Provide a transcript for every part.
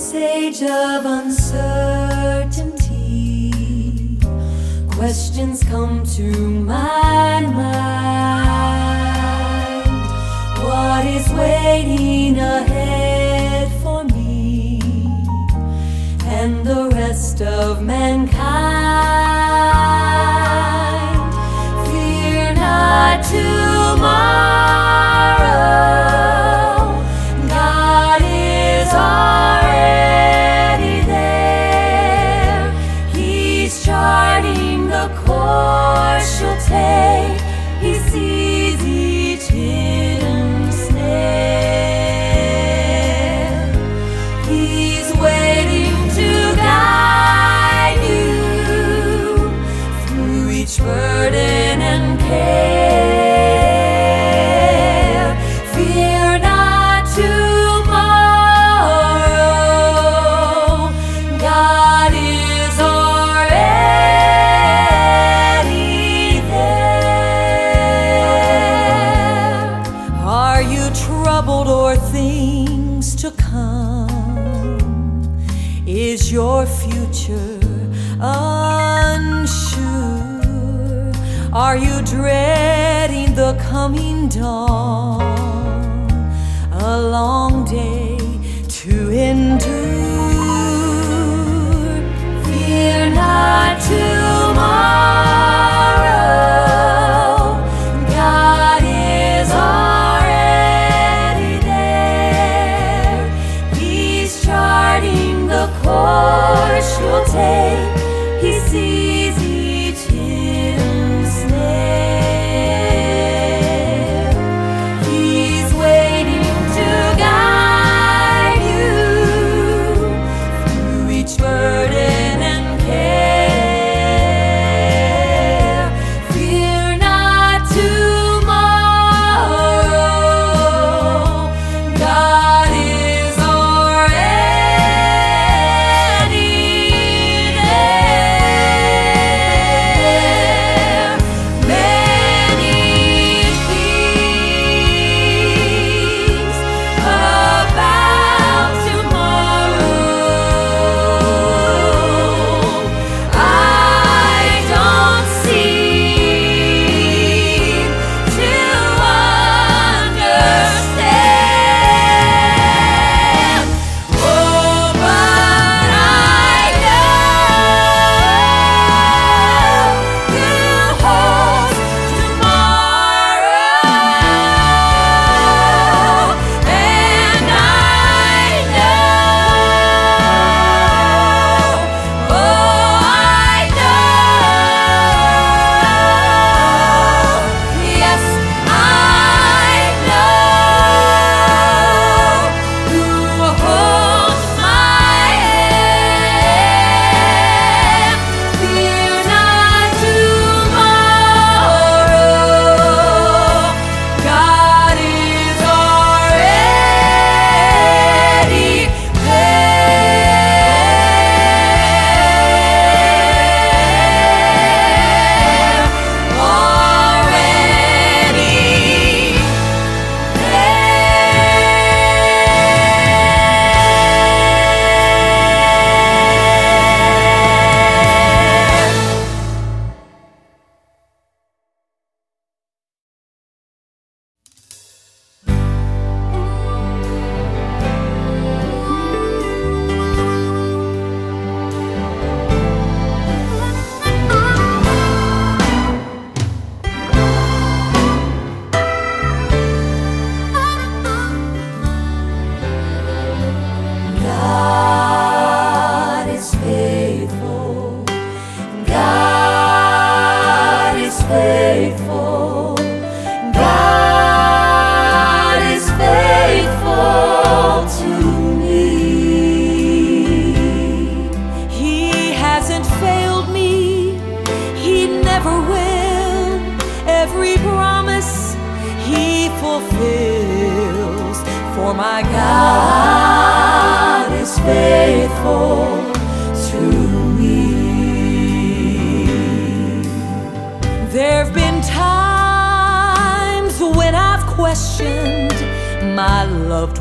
this age of uncertainty, questions come to my mind. What is waiting ahead for me and the rest of mankind?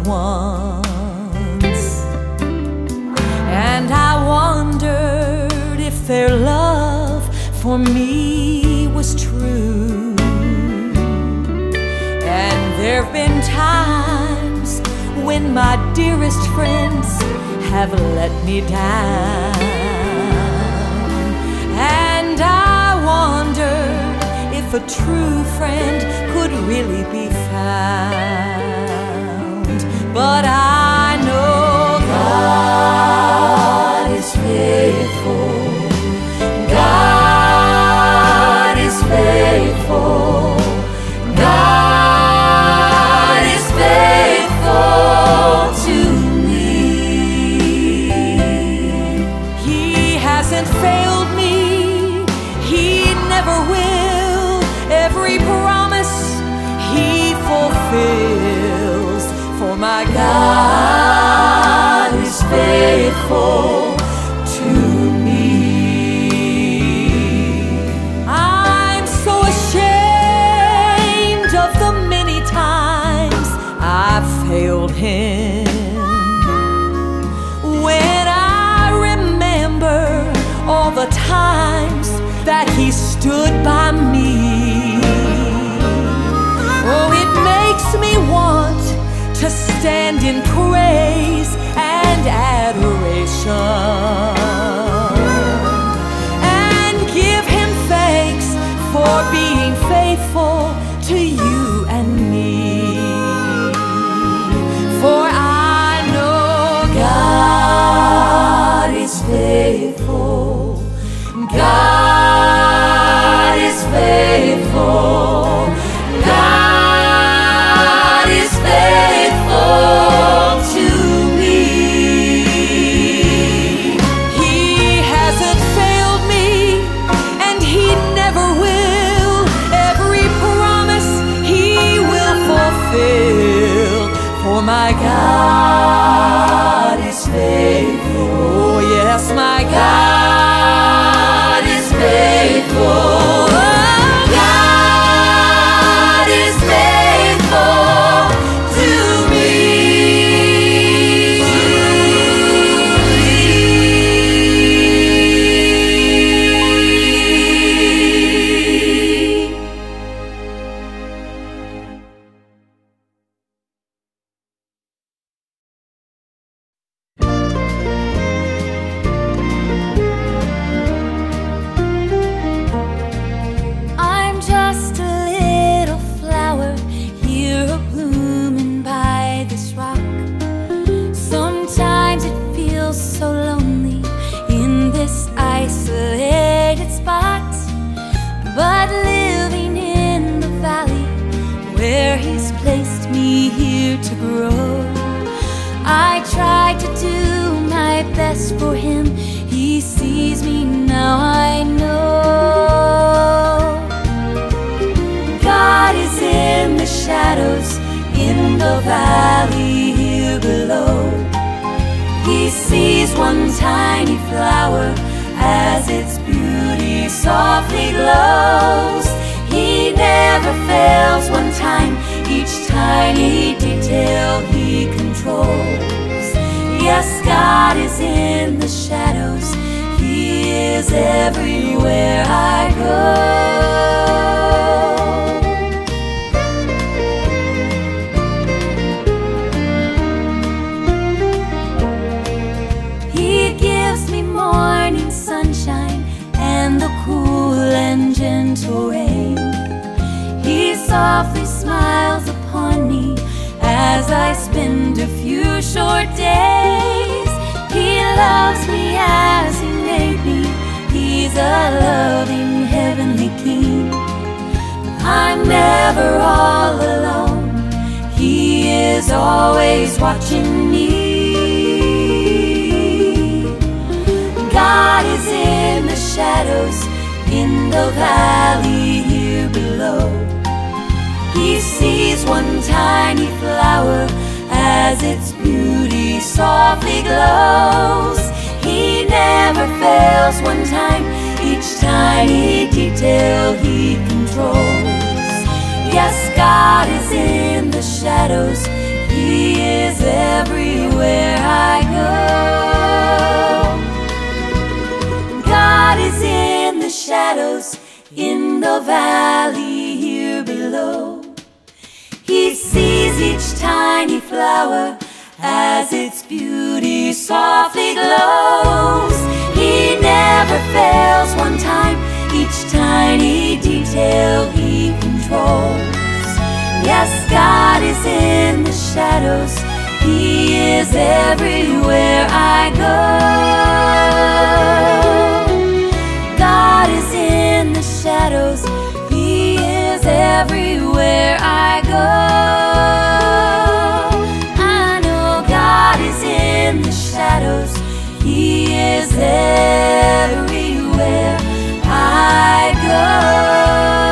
once. And I wondered if their love for me was true. And there've been times when my dearest friends have let me down. And I wondered if a true friend could really be found. But I know God is faithful. God is faithful. God is faithful to me. I'm so ashamed of the many times I've failed him. When I remember all the times that he stood by me, oh, it makes me want to stand in praise and adoration and give him thanks for being faithful to you and me. For I know God is faithful. God is faithful. Best for him. He sees me now, I know. God is in the shadows, in the valley here below. He sees one tiny flower as its beauty softly glows. He never fails one time, each tiny detail he controls. Yes, God is in the shadows, He is everywhere I go. He gives me morning sunshine and the cool and gentle rain. He softly smiles upon me as I spend a few short days. Loves me as He made me. He's a loving heavenly King. I'm never all alone. He is always watching me. God is in the shadows, in the valley here below. He sees one tiny flower as its beauty softly glows. He never fails one time, each tiny detail he controls. Yes, God is in the shadows, He is everywhere I go. God is in the shadows in the valley here below. He sees each tiny flower as its beauty softly glows. He never fails one time, each tiny detail he controls. Yes, God is in the shadows, He is everywhere I go. God is in the shadows, He is everywhere I go. Shadows, He is everywhere I go.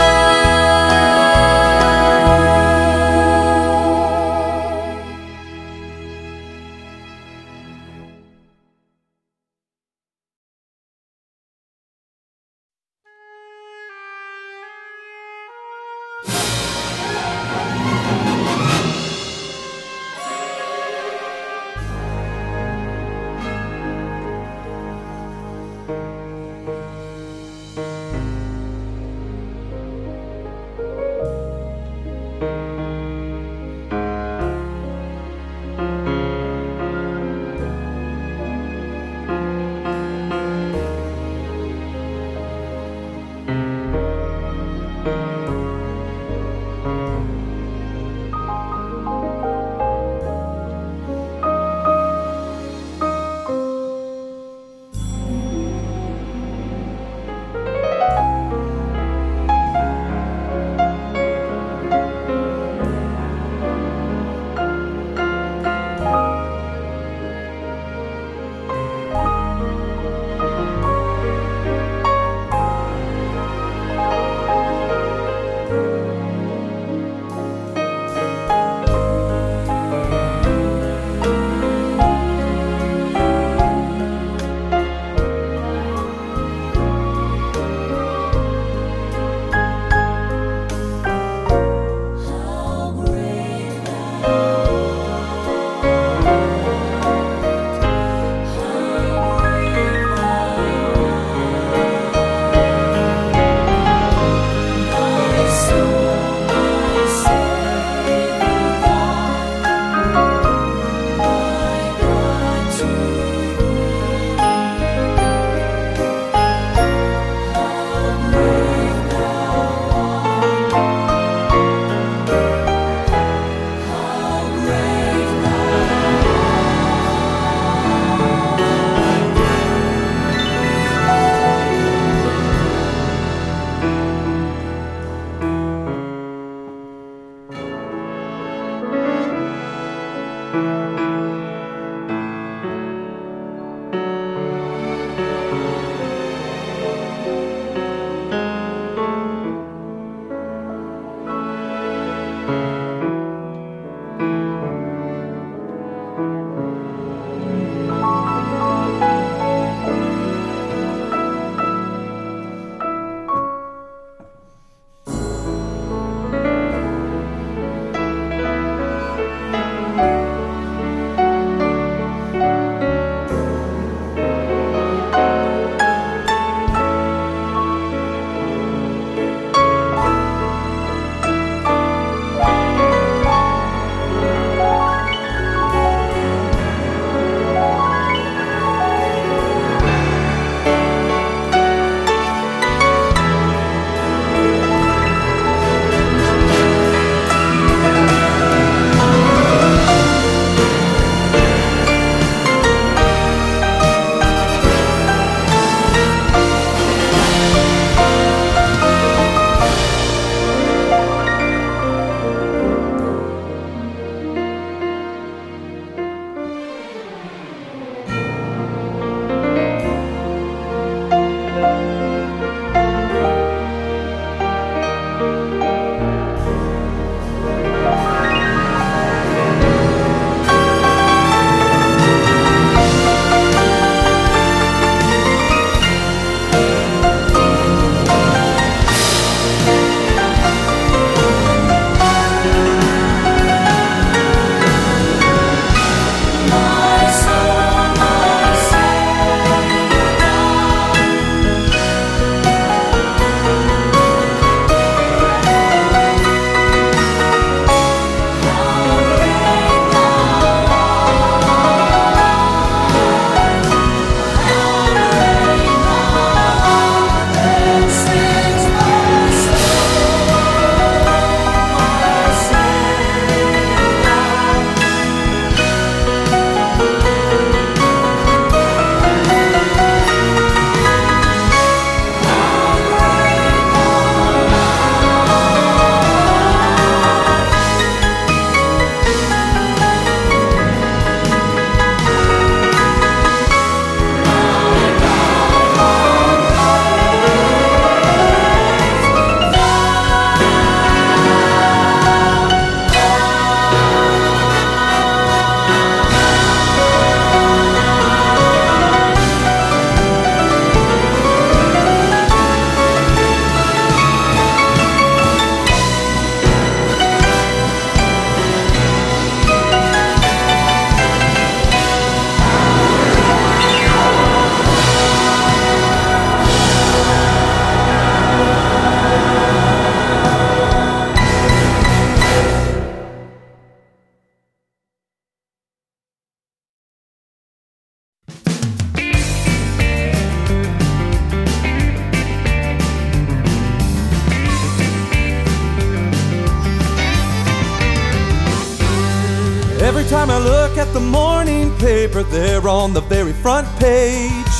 They're on the very front page.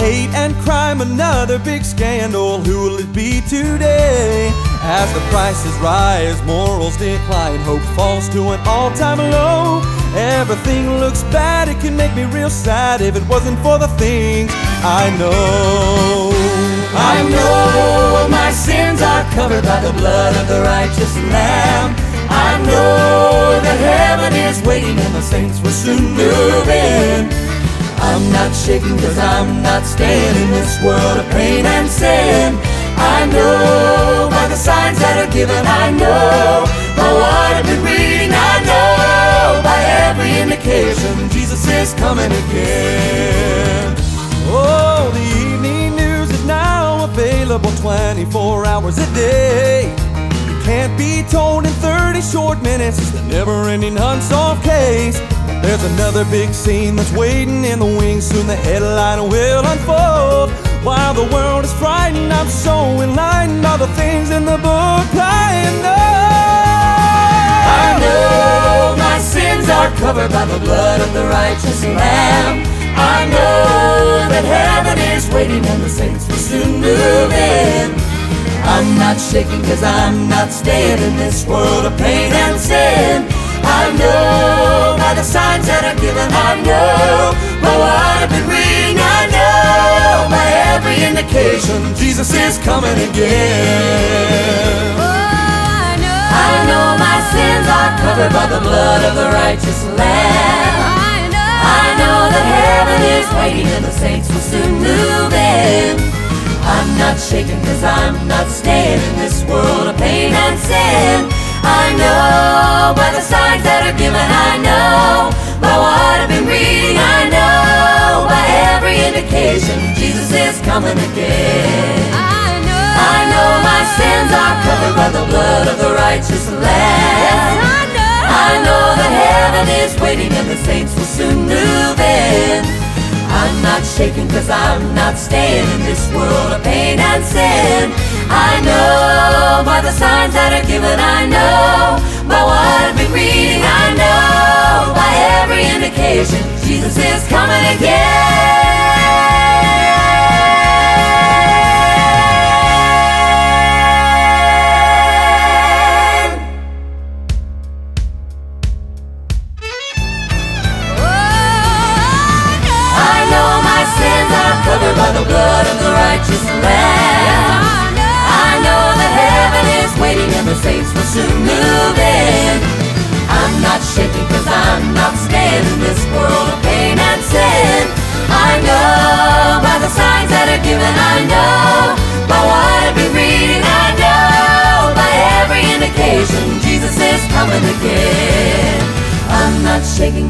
Hate and crime, another big scandal. Who will it be today? As the prices rise, morals decline, hope falls to an all time low. Everything looks bad, it can make me real sad if it wasn't for the things I know. I know my sins are covered by the blood of the righteous Lamb. I know that heaven is waiting and the saints will soon move in. I'm not shaking cause I'm not staying in this world of pain and sin. I know by the signs that are given, I know by what I've been reading, I know by every indication Jesus is coming again. Oh, the evening news is now available 24 hours a day. Can't be told in 30 short minutes, it's the never ending unsolved case. There's another big scene that's waiting in the wings. Soon the headline will unfold. While the world is frightened, I'm so enlightened. All the things in the book I know. I know my sins are covered by the blood of the righteous Lamb. I know that heaven is waiting and the saints will soon move in. I'm not shaking cause I'm not staying in this world of pain and sin. I know by the signs that are given, I know by what I've been reading, I know by every indication Jesus is coming again. Oh, I know. I know my sins are covered by the blood of the righteous Lamb. I know. I know that heaven is waiting and the saints will soon move in. I'm not shaking cause I'm not staying in this world of pain and sin. I know by the signs that are given, I know by what I've been reading, I know by every indication Jesus is coming again. I know. I know my sins are covered by the blood of the righteous Lamb. I know. I know that heaven is waiting and the saints will soon move in. I'm not shaking cause I'm not staying in this world of pain and sin. I know by the signs that are given, I know by what I've been reading, I know by every indication Jesus is coming again. Covered by the blood of the righteous Lamb.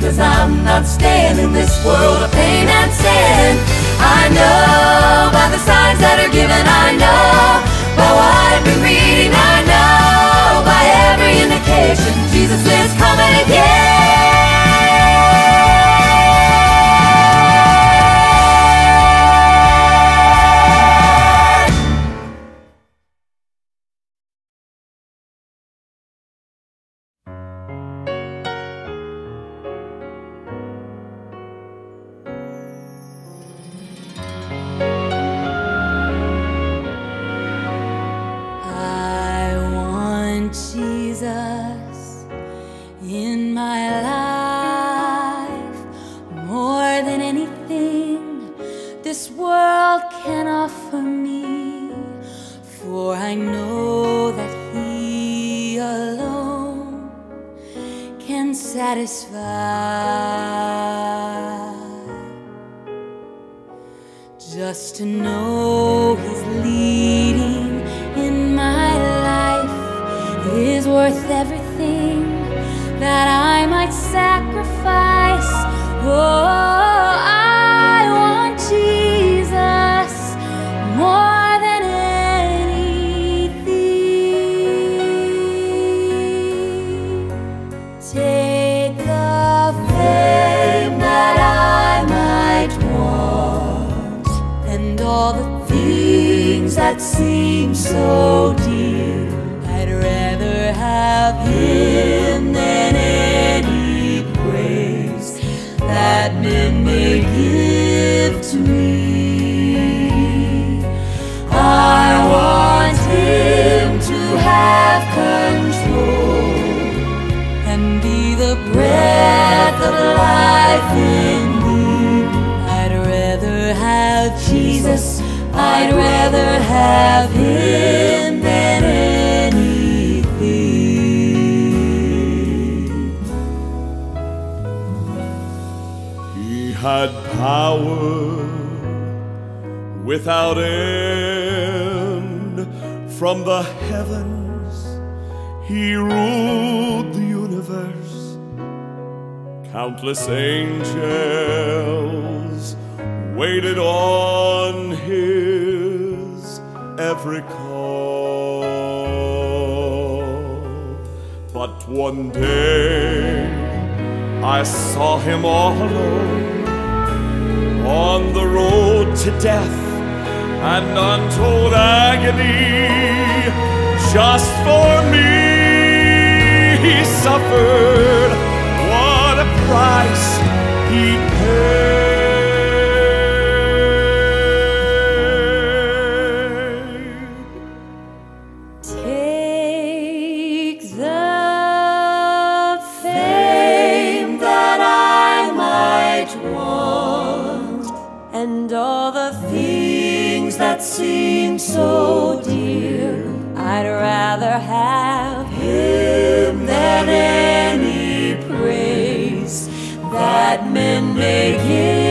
Cause I'm not staying in this world of pain and sin. I know by the signs that are given, I know by what I've been reading, I know by every indication Jesus is coming again. me he suffered. What a price he paid. Begin.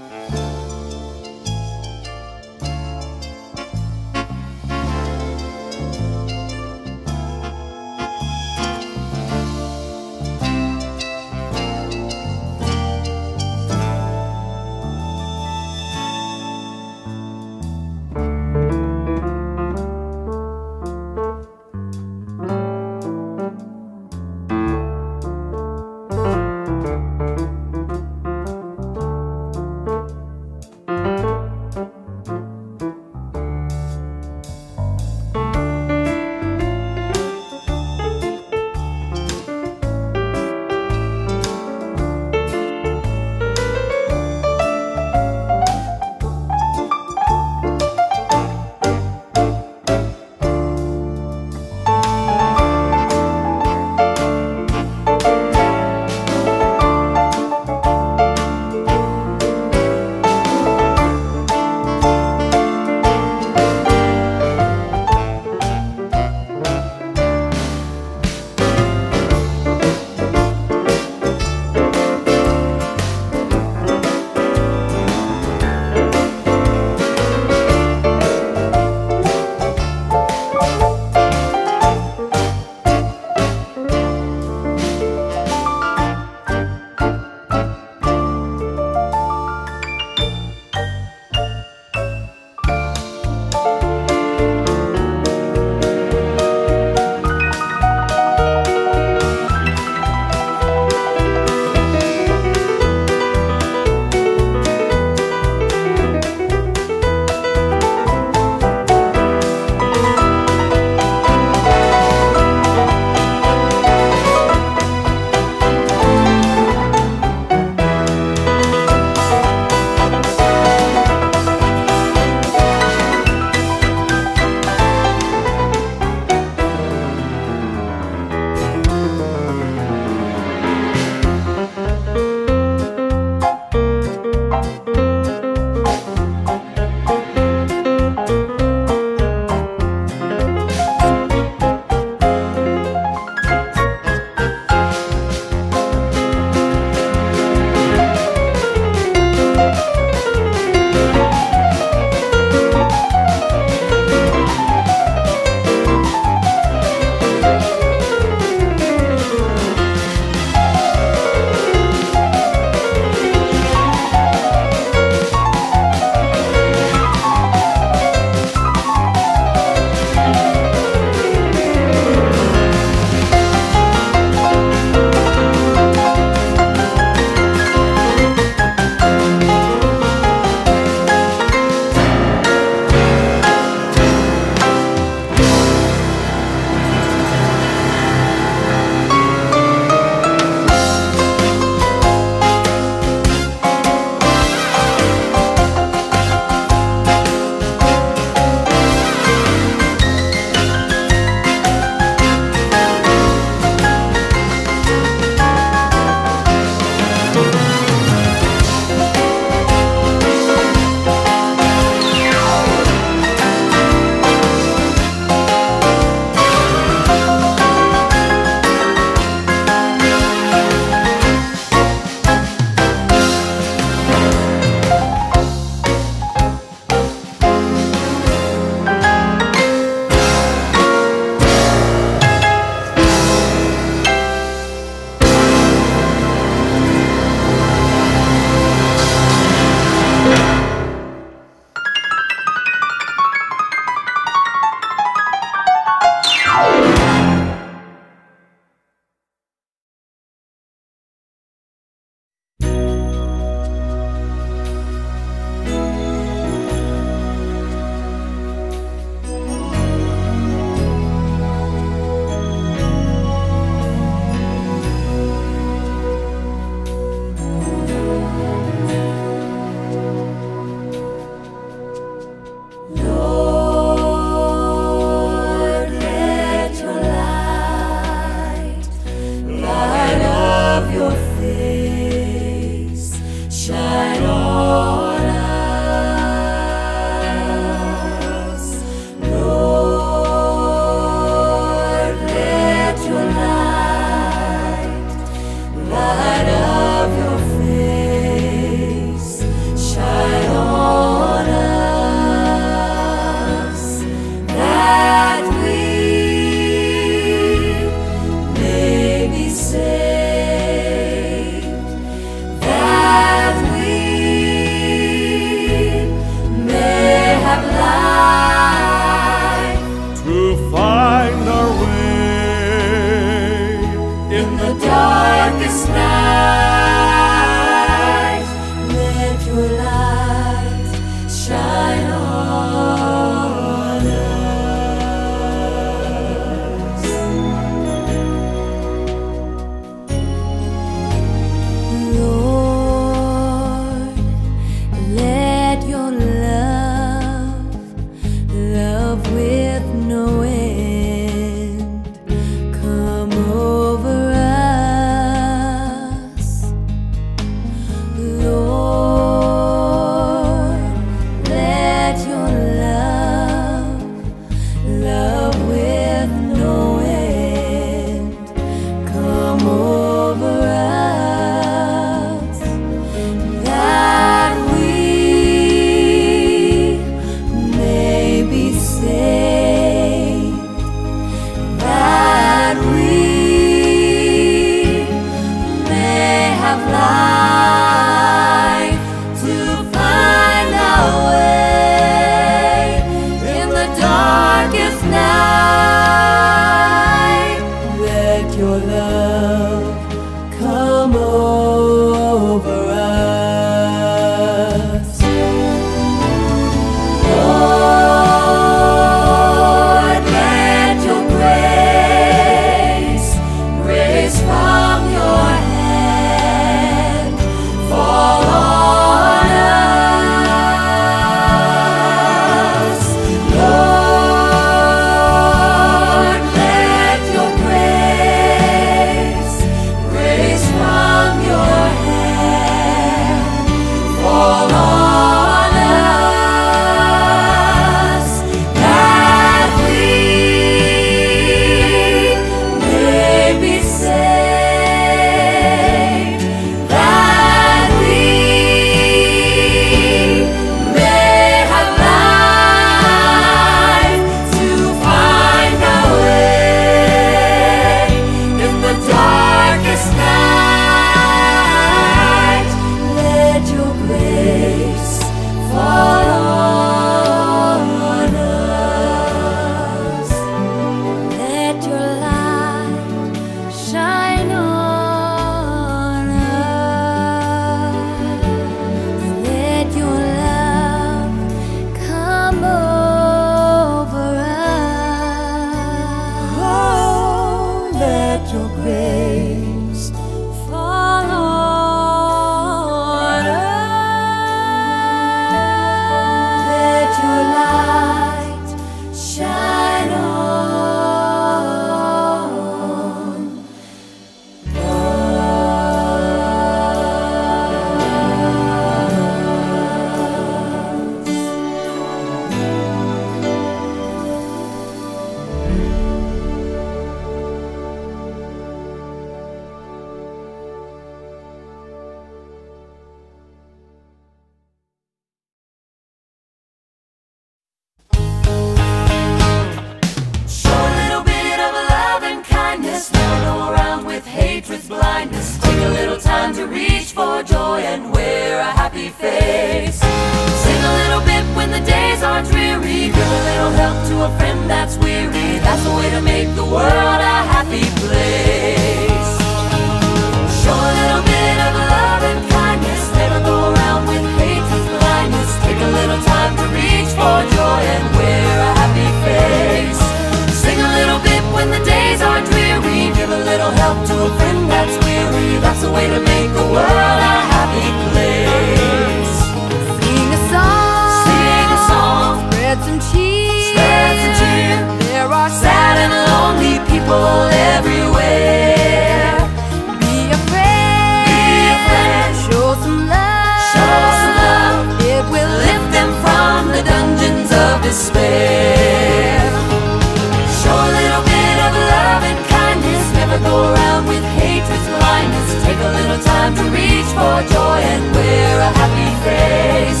joy and we're a happy phrase.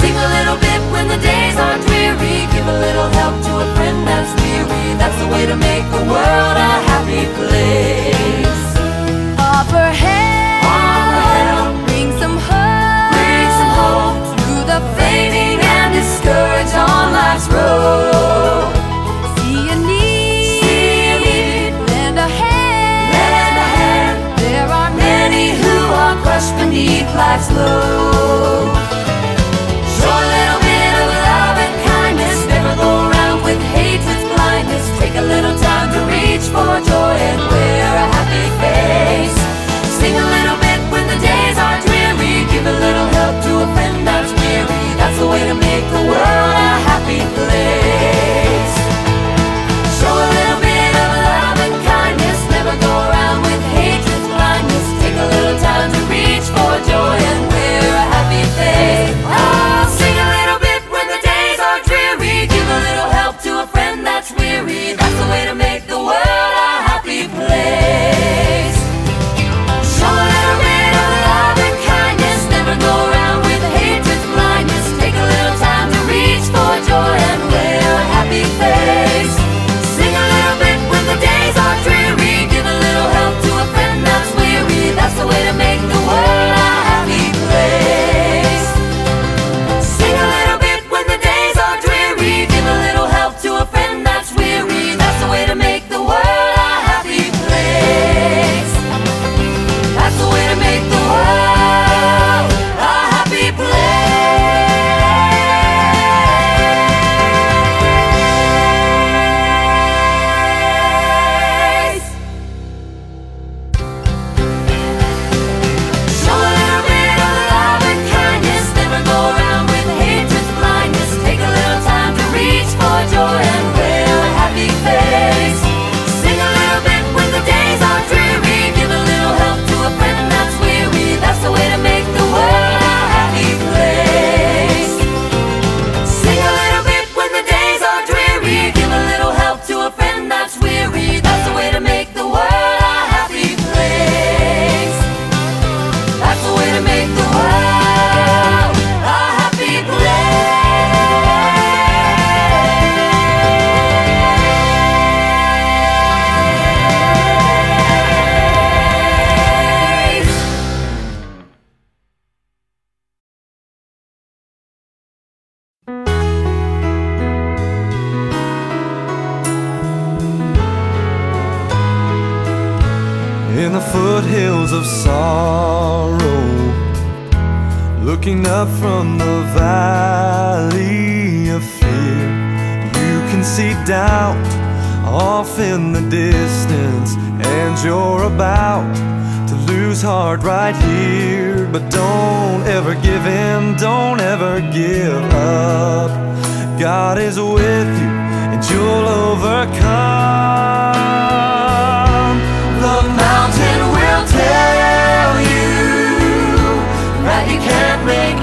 Sing a little bit when the days aren't dreary. Give a little help to a friend that's weary. That's the way to make the world a happy place. slow. Show a little bit of love and kindness. Never go with hatred's blindness. Take a little time to reach for joy and wear a happy face. In the foothills of sorrow, looking up from the valley of fear, you can see doubt off in the distance, and you're about to lose heart right here. But don't ever give in, don't ever give up. God is with you, and you'll overcome. Make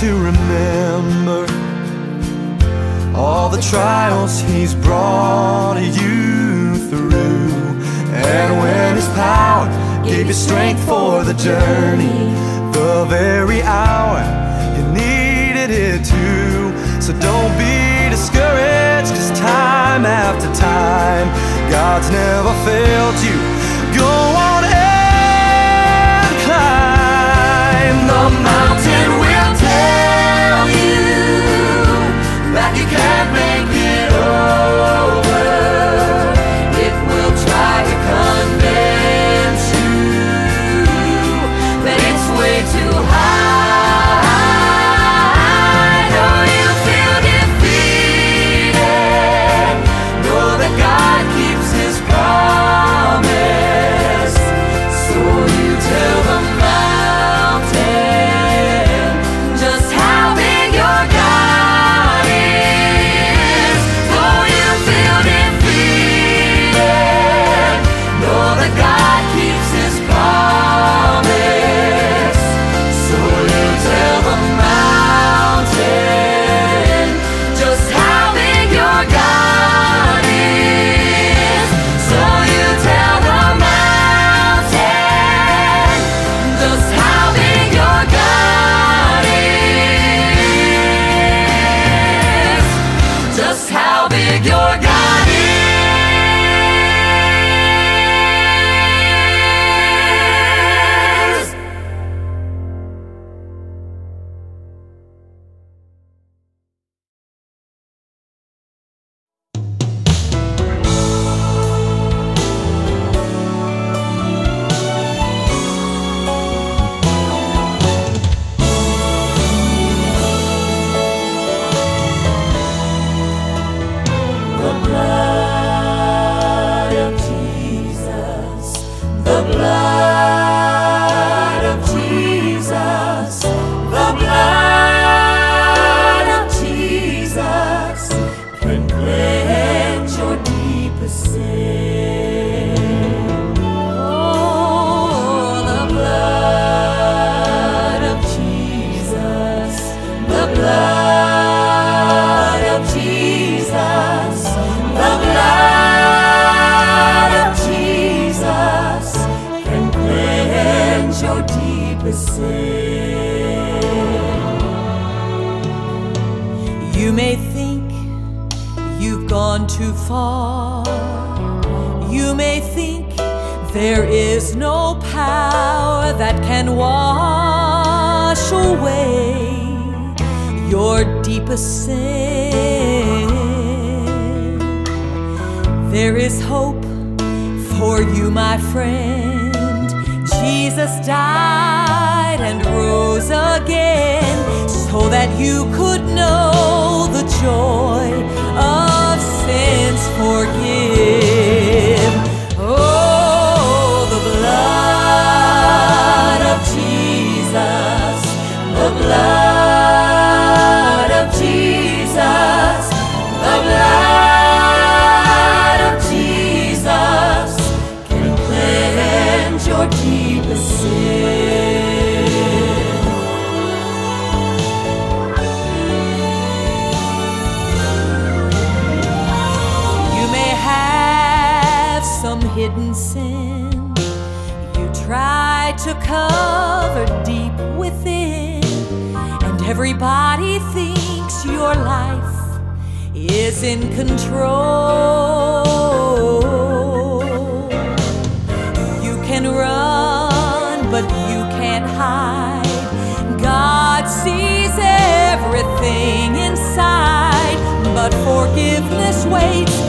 to remember all the trials He's brought you through. And when His power gave you strength for the journey, the very hour you needed it too. So don't be discouraged, cause time after time, God's never failed you. Deepest sin. There is hope for you, my friend. Jesus died and rose again so that you could know the joy of sins forgive. in control. You can run, but you can't hide. God sees everything inside, but forgiveness waits.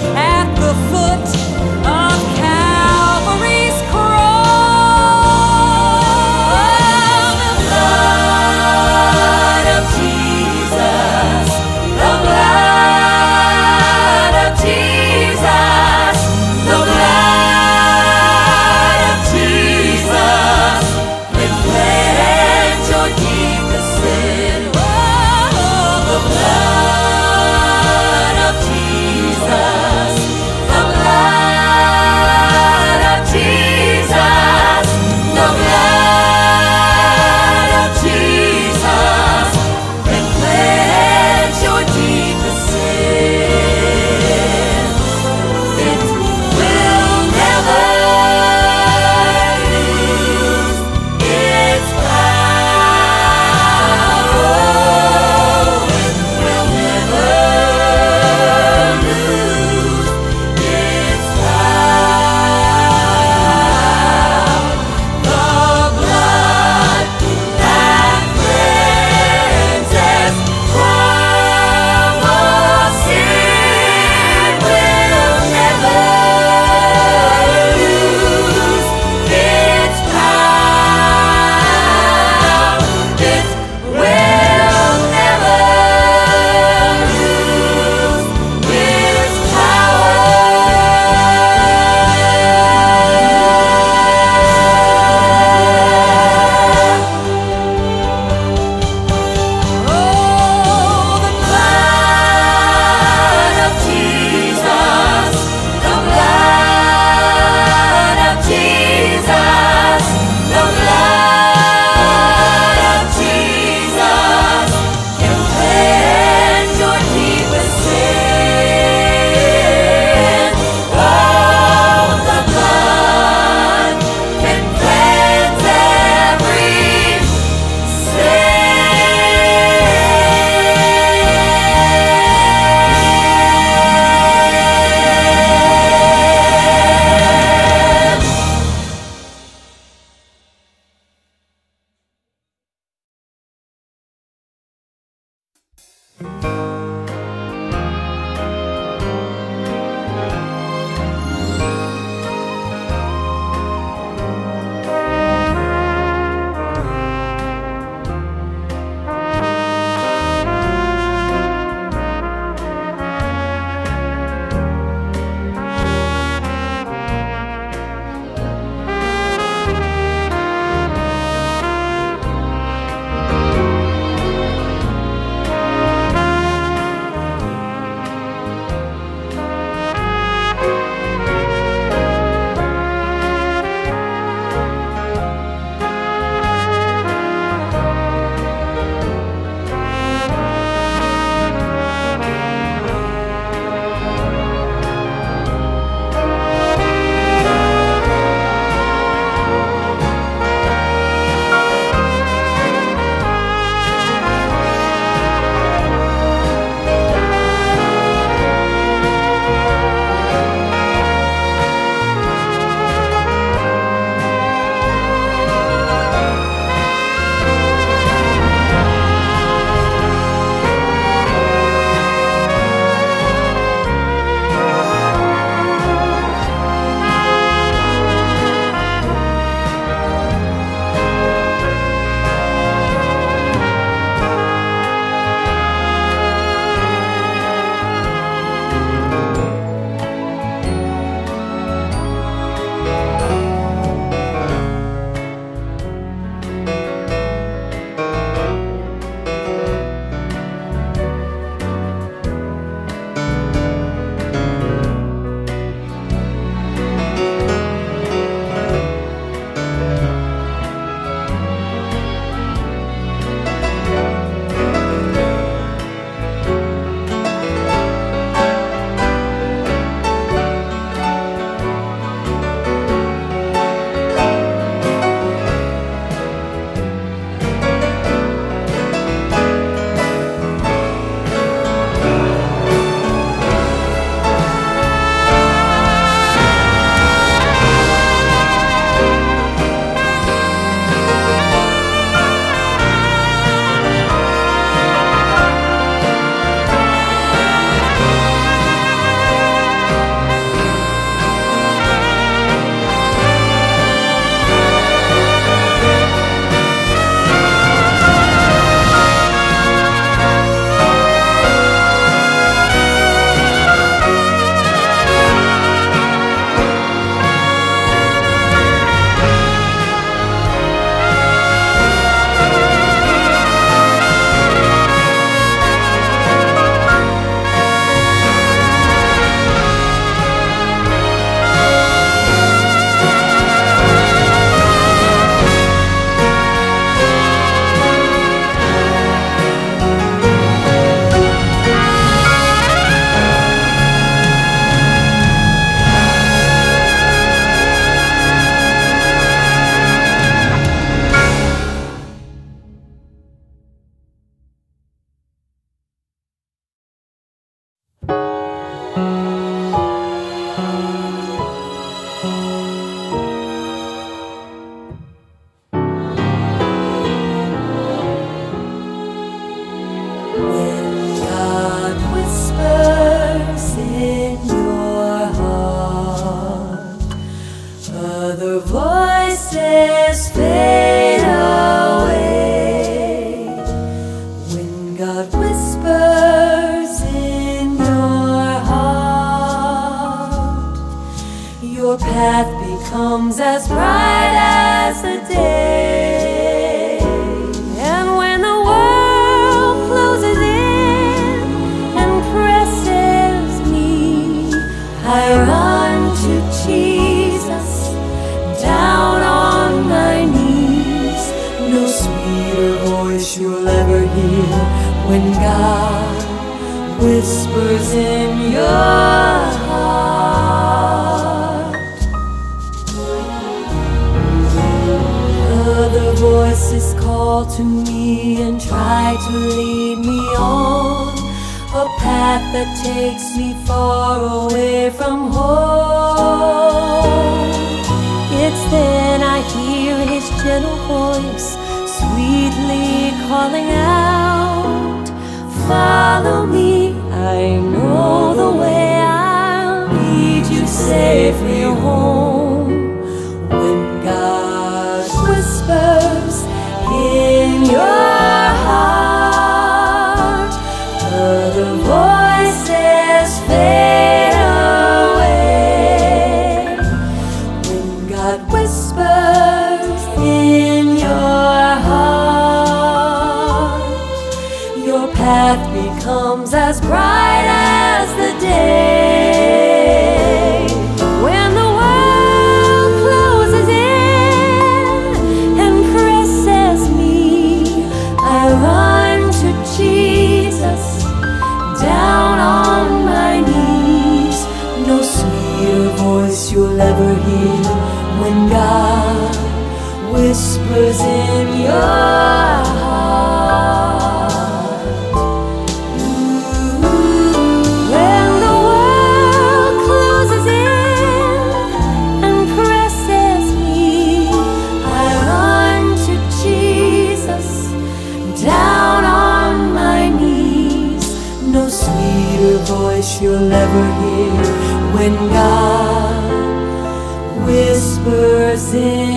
God whispers in your